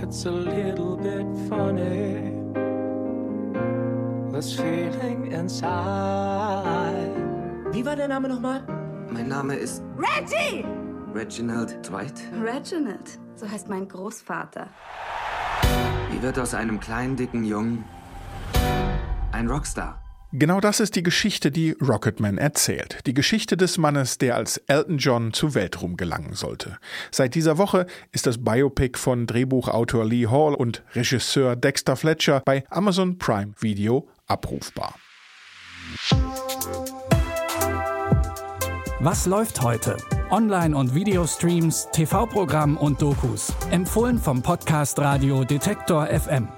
It's a little bit funny. This feeling inside. Wie war der Name nochmal? Mein Name ist Reggie! Reginald Dwight. Reginald, so heißt mein Großvater. Wie wird aus einem kleinen, dicken Jungen ein Rockstar? Genau das ist die Geschichte, die Rocketman erzählt. Die Geschichte des Mannes, der als Elton John zu Weltruhm gelangen sollte. Seit dieser Woche ist das Biopic von Drehbuchautor Lee Hall und Regisseur Dexter Fletcher bei Amazon Prime Video abrufbar. Was läuft heute? Online- und Videostreams, TV-Programm und Dokus. Empfohlen vom Podcast Radio Detektor FM.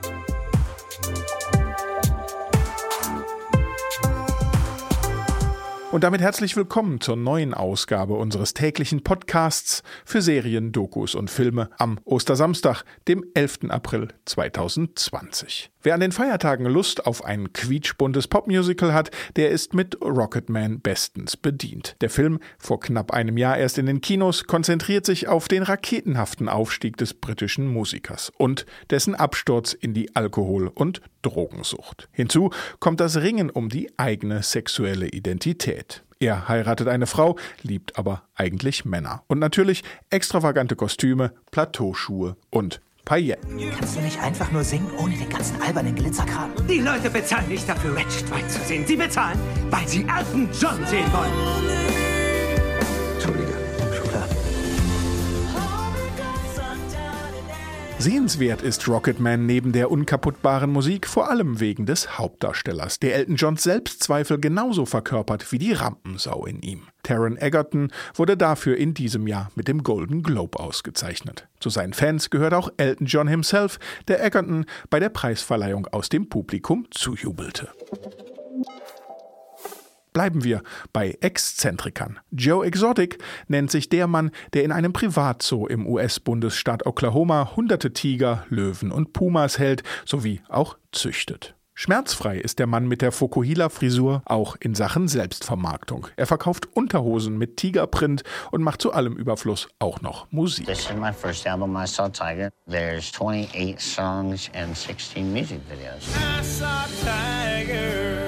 Und damit herzlich willkommen zur neuen Ausgabe unseres täglichen Podcasts für Serien, Dokus und Filme am Ostersamstag, dem 11. April 2020. Wer an den Feiertagen Lust auf ein quietschbuntes Popmusical hat, der ist mit Rocketman bestens bedient. Der Film, vor knapp einem Jahr erst in den Kinos, konzentriert sich auf den raketenhaften Aufstieg des britischen Musikers und dessen Absturz in die Alkohol- und Drogensucht. Hinzu kommt das Ringen um die eigene sexuelle Identität. Er heiratet eine Frau, liebt aber eigentlich Männer. Und natürlich extravagante Kostüme, Plateauschuhe und Pailletten. Kannst du nicht einfach nur singen, ohne den ganzen albernen Glitzerkram? Die Leute bezahlen nicht dafür, Red Dwight zu sehen. Sie bezahlen, weil sie Elton John sehen wollen. Entschuldige. Sehenswert ist Rocketman neben der unkaputtbaren Musik vor allem wegen des Hauptdarstellers, der Elton Johns Selbstzweifel genauso verkörpert wie die Rampensau in ihm. Taron Egerton wurde dafür in diesem Jahr mit dem Golden Globe ausgezeichnet. Zu seinen Fans gehört auch Elton John himself, der Egerton bei der Preisverleihung aus dem Publikum zujubelte. Bleiben wir bei Exzentrikern. Joe Exotic nennt sich der Mann, der in einem Privatzoo im US-Bundesstaat Oklahoma hunderte Tiger, Löwen und Pumas hält, sowie auch züchtet. Schmerzfrei ist der Mann mit der Fokuhila-Frisur auch in Sachen Selbstvermarktung. Er verkauft Unterhosen mit Tigerprint und macht zu allem Überfluss auch noch Musik. This is my first album, I Saw Tiger. There's 28 songs and 16 music videos. I saw Tiger,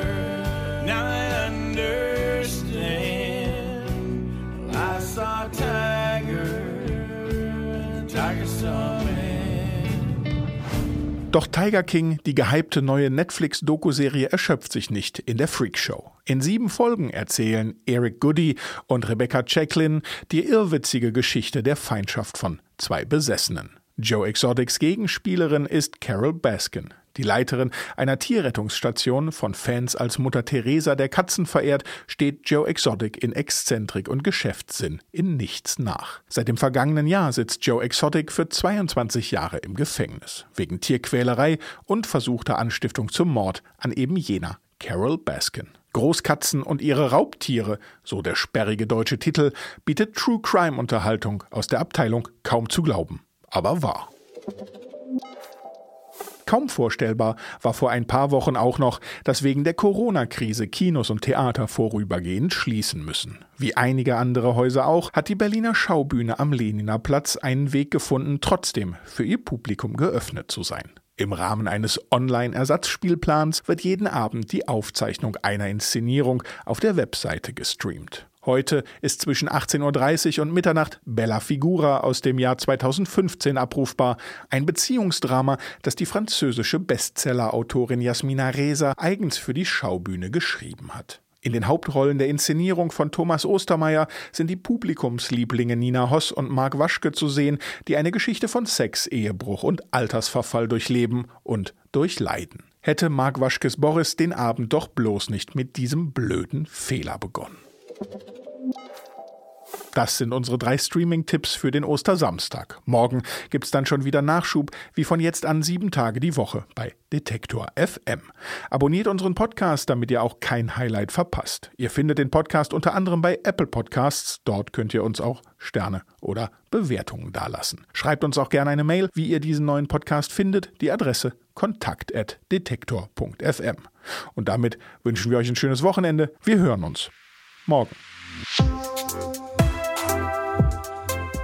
Doch Tiger King, die gehypte neue Netflix-Doku-Serie, erschöpft sich nicht in der Freakshow. In sieben Folgen erzählen Eric Goody und Rebecca Jacqueline die irrwitzige Geschichte der Feindschaft von zwei Besessenen. Joe Exotics Gegenspielerin ist Carol Baskin. Die Leiterin einer Tierrettungsstation, von Fans als Mutter Teresa der Katzen verehrt, steht Joe Exotic in Exzentrik und Geschäftssinn in nichts nach. Seit dem vergangenen Jahr sitzt Joe Exotic für 22 Jahre im Gefängnis, wegen Tierquälerei und versuchter Anstiftung zum Mord an eben jener Carol Baskin. Großkatzen und ihre Raubtiere, so der sperrige deutsche Titel, bietet True Crime Unterhaltung aus der Abteilung kaum zu glauben, aber wahr. Kaum vorstellbar war vor ein paar Wochen auch noch, dass wegen der Corona-Krise Kinos und Theater vorübergehend schließen müssen. Wie einige andere Häuser auch, hat die Berliner Schaubühne am Leniner Platz einen Weg gefunden, trotzdem für ihr Publikum geöffnet zu sein. Im Rahmen eines Online-Ersatzspielplans wird jeden Abend die Aufzeichnung einer Inszenierung auf der Webseite gestreamt. Heute ist zwischen 18.30 Uhr und Mitternacht Bella Figura aus dem Jahr 2015 abrufbar. Ein Beziehungsdrama, das die französische Bestseller-Autorin Jasmina Reza eigens für die Schaubühne geschrieben hat. In den Hauptrollen der Inszenierung von Thomas Ostermeier sind die Publikumslieblinge Nina Hoss und Marc Waschke zu sehen, die eine Geschichte von Sex, Ehebruch und Altersverfall durchleben und durchleiden. Hätte Marc Waschkes Boris den Abend doch bloß nicht mit diesem blöden Fehler begonnen. Das sind unsere drei Streaming-Tipps für den Ostersamstag. Morgen gibt's dann schon wieder Nachschub, wie von jetzt an sieben Tage die Woche bei Detektor FM. Abonniert unseren Podcast, damit ihr auch kein Highlight verpasst. Ihr findet den Podcast unter anderem bei Apple Podcasts. Dort könnt ihr uns auch Sterne oder Bewertungen dalassen. Schreibt uns auch gerne eine Mail, wie ihr diesen neuen Podcast findet. Die Adresse kontakt.detektor.fm. Und damit wünschen wir euch ein schönes Wochenende. Wir hören uns morgen.